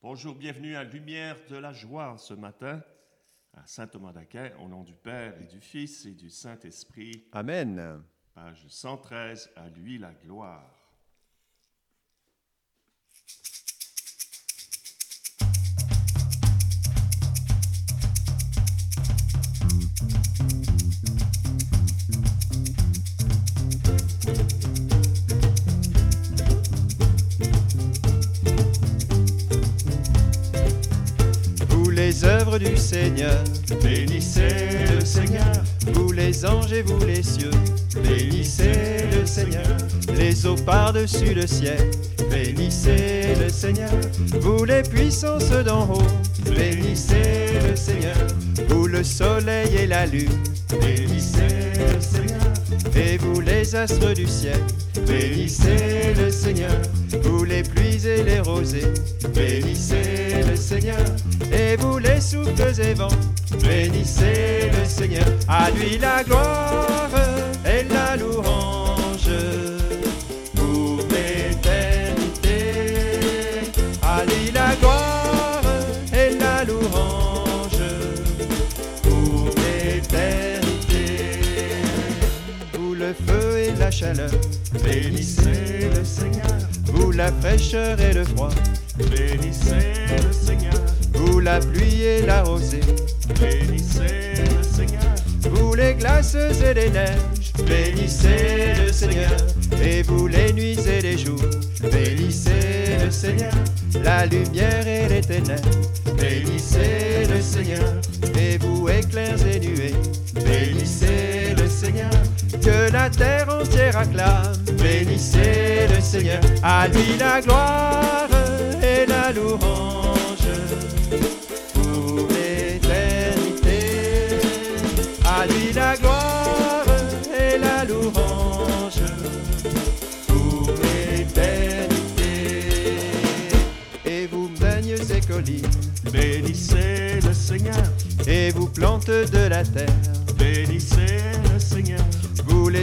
Bonjour, bienvenue à Lumière de la joie ce matin à Saint Thomas d'Aquin, au nom du Père et du Fils et du Saint-Esprit. Amen. Page 113, à lui la gloire. Les œuvres du Seigneur, Bénissez le Seigneur, vous les anges et vous les cieux, bénissez le Seigneur, les eaux par-dessus le ciel, bénissez le Seigneur, vous les puissances d'en haut, bénissez le Seigneur, vous le soleil et la lune, bénissez le Seigneur, et vous les astres du ciel, bénissez le Seigneur, vous les pluies et les rosées, bénissez le Seigneur, et vous les souffles et vents, bénissez le Seigneur, à lui la gloire et la louange. pour l'éternité. À lui la gloire et la louange. pour l'éternité. Vous le feu et la chaleur, Bénissez la fraîcheur et le froid, bénissez le Seigneur, vous la pluie et la rosée, bénissez le Seigneur, vous les glaces et les neiges, bénissez le Seigneur, et vous les nuits et les jours, bénissez le Seigneur, la lumière et les ténèbres, bénissez le Seigneur, et vous éclairs et nuées, bénissez le Seigneur, que la terre entière acclame, bénissez le Seigneur, à lui la gloire et la louange. pour l'éternité. À lui la gloire et la louange pour l'éternité. et vous montagnes et collines Bénissez le Seigneur, et vous plantes de la terre,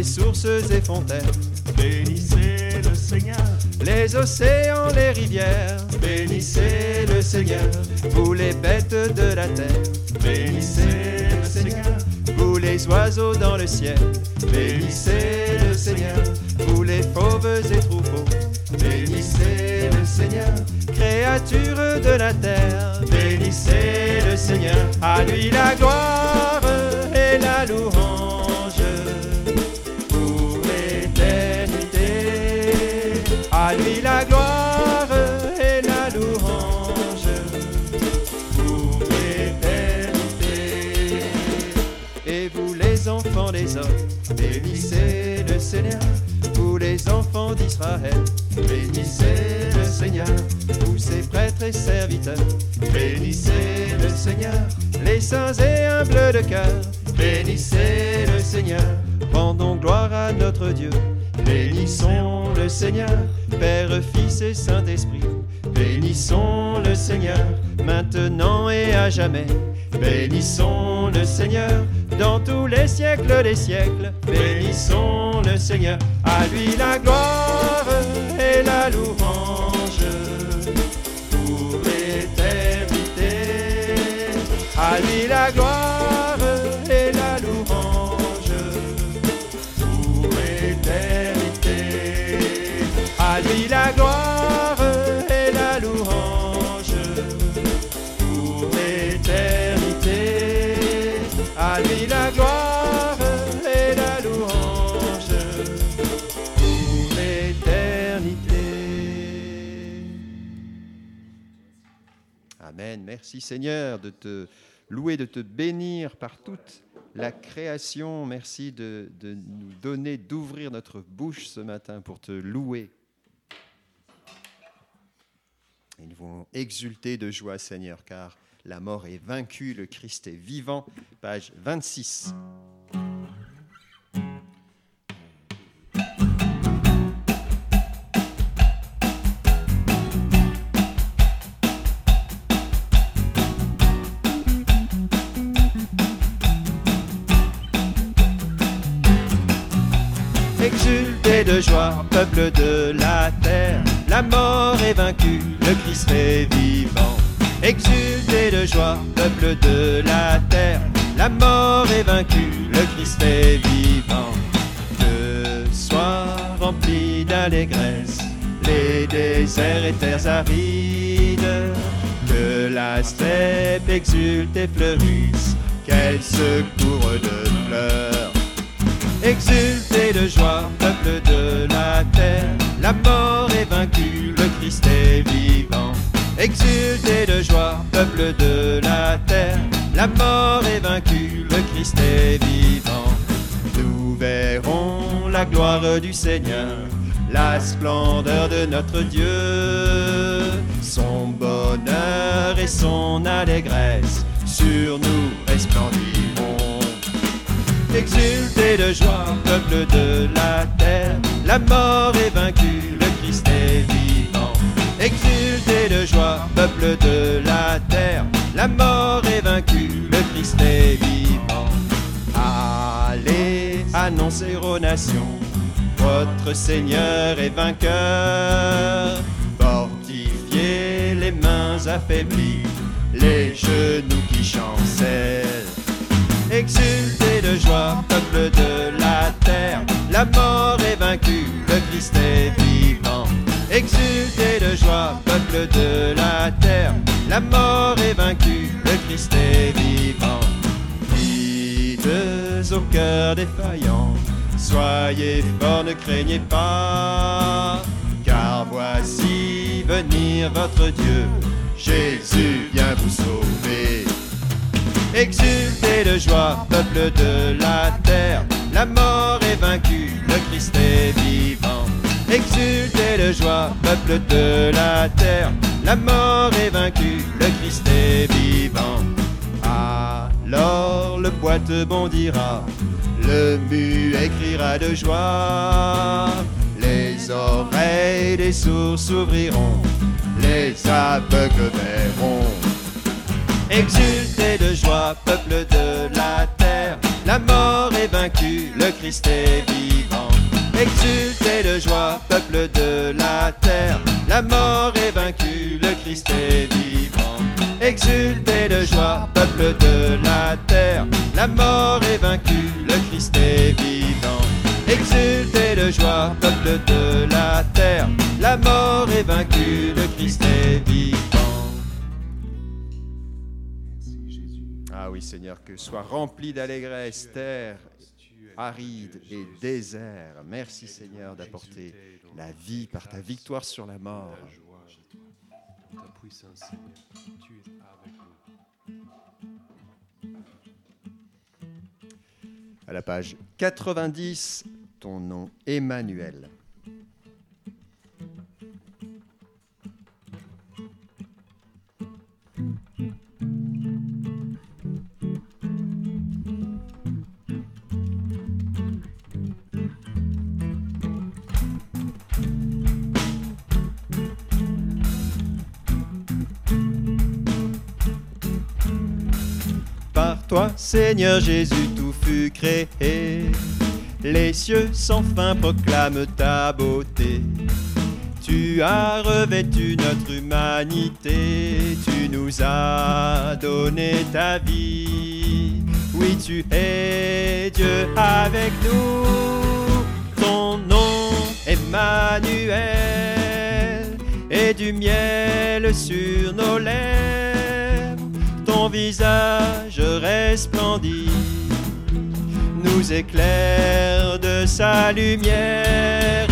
sources et fontaines, bénissez le Seigneur, les océans, les rivières, bénissez le Seigneur, vous les bêtes de la terre, bénissez le Seigneur, vous les oiseaux dans le ciel, bénissez le Seigneur, vous les fauves et troupeaux, bénissez le Seigneur, créatures de la terre, bénissez le Seigneur, À lui la gloire et la louange bénissez le Seigneur. Vous les enfants d'Israël, bénissez le Seigneur, vous ses prêtres et serviteurs, bénissez le Seigneur, les saints et humbles de cœur, bénissez le Seigneur, rendons gloire à notre Dieu. bénissons le Seigneur, Père, Fils et Saint-Esprit, bénissons le Seigneur, maintenant et à jamais. bénissons le Seigneur, Dans tous les siècles des siècles, bénissons le Seigneur, À lui la gloire et la louange. Merci Seigneur de te louer, de te bénir par toute la création. Merci de, nous donner, d'ouvrir notre bouche ce matin pour te louer. Et nous exulter de joie, Seigneur, car la mort est vaincue, le Christ est vivant. Page 26. Joie, peuple de la terre, la mort est vaincue, le Christ est vivant. Exultez de joie, peuple de la terre, la mort est vaincue, le Christ est vivant. Que soient remplis d'allégresse les déserts et terres arides, que la steppe exulte et fleurisse, qu'elle se couvre de fleurs. Exultez de joie, peuple de la terre, la mort est vaincue, le Christ est vivant. Exultez de joie, peuple de la terre, la mort est vaincue, le Christ est vivant. Nous verrons la gloire du Seigneur, la splendeur de notre Dieu, son bonheur et son allégresse sur nous resplendiront. Exultez de joie, peuple de la terre, la mort est vaincue, le Christ est vivant. Exultez de joie, peuple de la terre, la mort est vaincue, le Christ est vivant. Allez annoncer aux nations, votre Seigneur est vainqueur. Fortifiez les mains affaiblies, les genoux qui chancellent. Exultez de joie, peuple de la terre, la mort est vaincue, le Christ est vivant. Exultez de joie, peuple de la terre, la mort est vaincue, le Christ est vivant. Dites au cœur défaillant, soyez forts, ne craignez pas, car voici venir votre Dieu, Jésus vient vous sauver. Exultez de joie, peuple de la terre, la mort est vaincue, le Christ est vivant. Exultez de joie, peuple de la terre, la mort est vaincue, le Christ est vivant. Alors le boiteux bondira, le muet criera de joie, les oreilles des sourds s'ouvriront, les aveugles verront. Exultez de joie, peuple de la terre, la mort est vaincue, le Christ est vivant. Exultez de joie, peuple de la terre, la mort est vaincue, le Christ est vivant. Exultez de joie, peuple de la terre, la mort est vaincue, le Christ est vivant. Exultez de joie, peuple de la terre, la mort est vaincue, le Christ est vivant. Oui Seigneur, que soit rempli d'allégresse terre aride et désert. Merci Seigneur d'apporter la vie par ta victoire sur la mort. Ta puissance, Seigneur, tu es avec nous. À la page 90, ton nom Emmanuel. Seigneur Jésus, tout fut créé. Les cieux sans fin proclament ta beauté. Tu as revêtu notre humanité, tu nous as donné ta vie. Oui, tu es Dieu avec nous. Ton nom, Emmanuel, et du miel sur nos lèvres. Visage resplendit nous éclaire de sa lumière,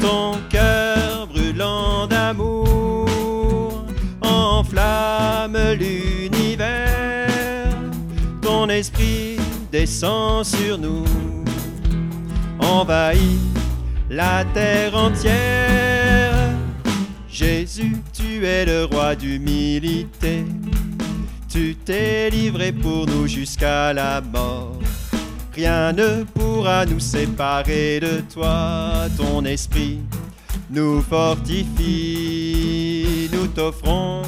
ton cœur brûlant d'amour enflamme l'univers, ton esprit descend sur nous, envahit la terre entière. Jésus, tu es le roi d'humilité, tu t'es livré pour nous jusqu'à la mort. Rien ne pourra nous séparer de toi, ton esprit nous fortifie, nous t'offrons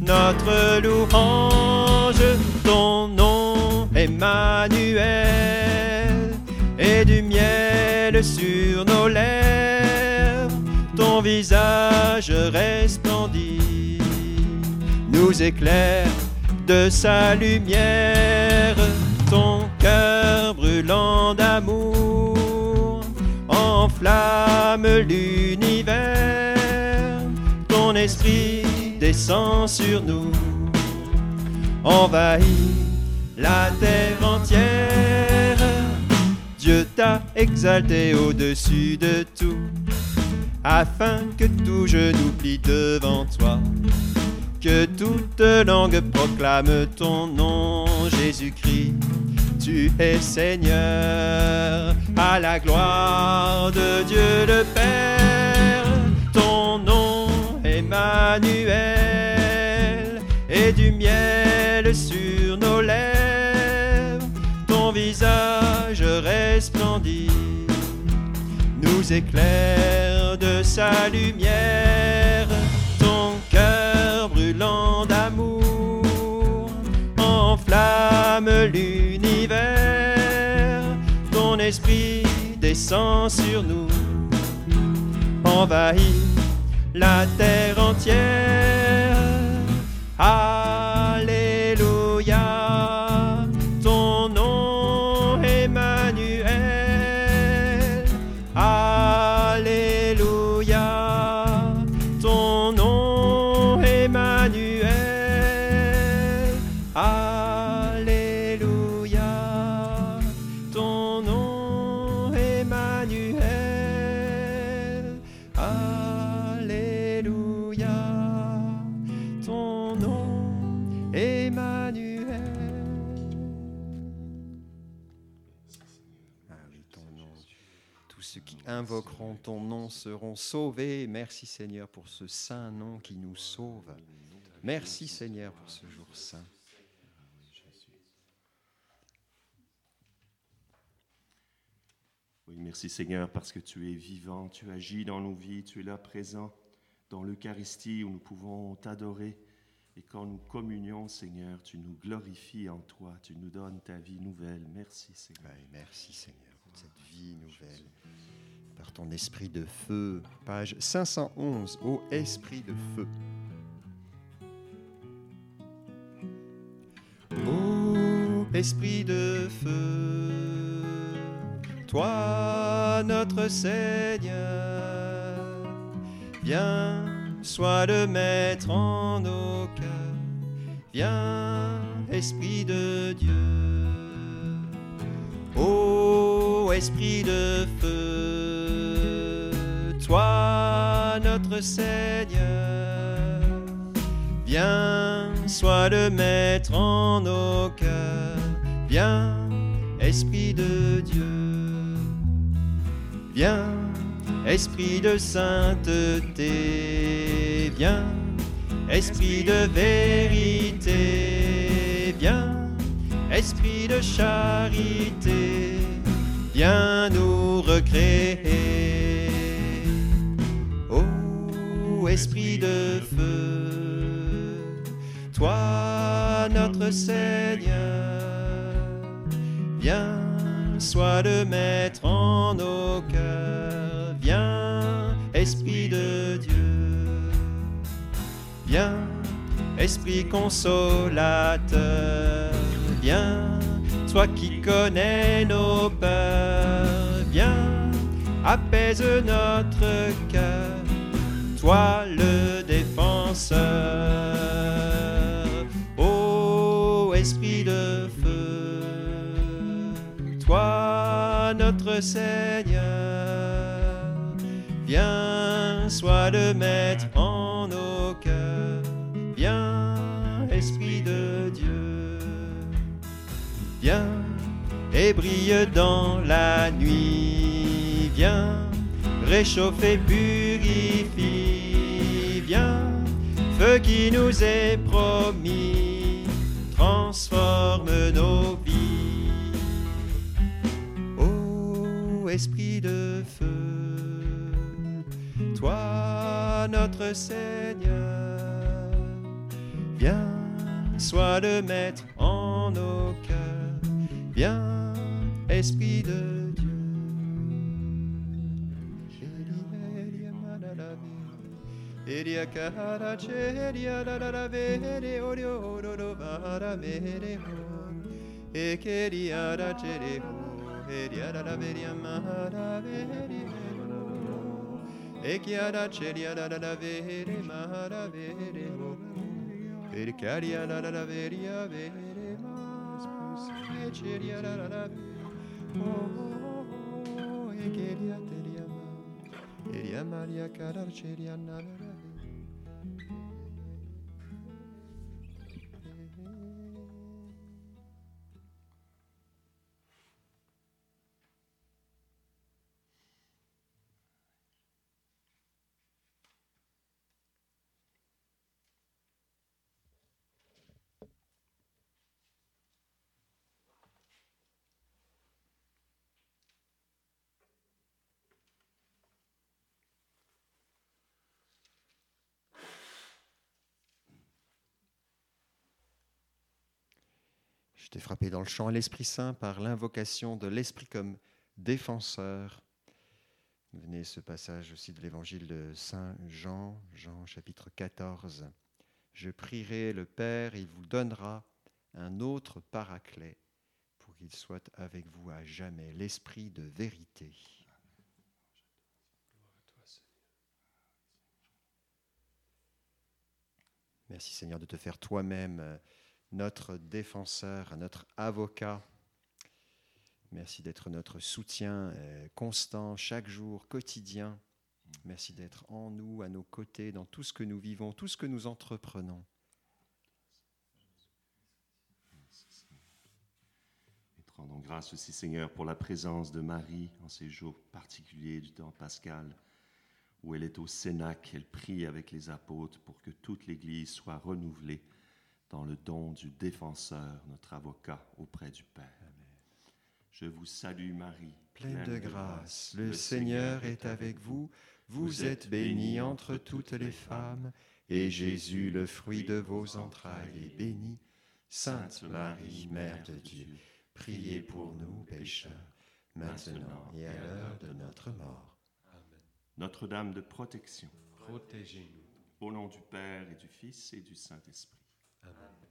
notre louange, ton nom Emmanuel, et du miel sur nos lèvres, ton visage resplendit, nous éclaire de sa lumière, ton cœur brûlant d'amour enflamme l'univers, ton esprit descend sur nous, envahit la terre entière. Dieu t'a exalté au-dessus de tout, afin que tout genou plie devant toi. Que toute langue proclame ton nom, Jésus-Christ. Tu es Seigneur, à la gloire de Dieu le Père. Ton nom, Emmanuel, et du miel sur nos lèvres. Ton visage resplendit, nous éclaire de sa lumière. Ton esprit descend sur nous, envahit la terre entière. Ton nom seront sauvés. Merci Seigneur pour ce saint nom qui nous sauve. Merci Seigneur pour ce jour saint. Oui, merci Seigneur parce que tu es vivant, tu agis dans nos vies, tu es là présent dans l'Eucharistie où nous pouvons t'adorer. Et quand nous communions, Seigneur, tu nous glorifies en toi, tu nous donnes ta vie nouvelle. Merci Seigneur. Merci Seigneur pour cette vie nouvelle. Par ton esprit de feu, page 511, ô esprit de feu. Ô esprit de feu, toi notre Seigneur, viens, sois le maître en nos cœurs, viens, esprit de Dieu. Ô esprit de feu, notre Seigneur, viens, sois le maître en nos cœurs, viens, esprit de Dieu, viens, esprit de sainteté, viens, esprit de vérité, viens, esprit de charité, viens nous recréer. Esprit de feu, toi notre Seigneur, viens, sois le maître en nos cœurs, viens, esprit de Dieu. Viens, Esprit consolateur, viens, toi qui connais nos peurs, viens, apaise notre cœur, toi le défenseur. Ô Esprit de feu, toi notre Seigneur, viens, sois le maître en nos cœurs, viens, Esprit de Dieu, viens et brille dans la nuit, viens, réchauffe, purifie, viens, feu qui nous est promis, transforme nos vies. Ô Esprit de feu, toi notre Seigneur, viens, sois le maître en nos cœurs, viens, Esprit de Veria cara ceria da da vere orio do vara mere ho. E queria da cere ho. Veria da veria mara vere e chiara ceria da da vere mara vere ho. Per caria da da veria vere mas e ceria da da oh e queria teria ma. Eria Maria Carar Ceria t'ai frappé dans le champ à l'Esprit Saint par l'invocation de l'Esprit comme défenseur. Venez ce passage aussi de l'évangile de Saint Jean, Jean chapitre 14. Je prierai le Père, il vous donnera un autre paraclet pour qu'il soit avec vous à jamais, l'Esprit de vérité. Merci Seigneur de te faire toi-même euh, notre défenseur, notre avocat. Merci d'être notre soutien euh, constant, chaque jour, quotidien. Merci d'être en nous, à nos côtés, dans tout ce que nous vivons, tout ce que nous entreprenons. Et rendons grâce aussi, Seigneur, pour la présence de Marie en ces jours particuliers du temps pascal, où elle est au Cénac, elle prie avec les apôtres pour que toute l'Église soit renouvelée dans le don du défenseur, notre avocat auprès du Père. Je vous salue Marie, Pleine de grâce, le Seigneur est avec vous. Vous êtes bénie entre toutes les femmes, et Jésus, le fruit de vos entrailles, est béni. Sainte Marie, Mère de Dieu, priez pour nous pécheurs, maintenant et à l'heure de notre mort. Amen. Notre-Dame de protection, Protégez-nous. au nom du Père et du Fils et du Saint-Esprit. Amen.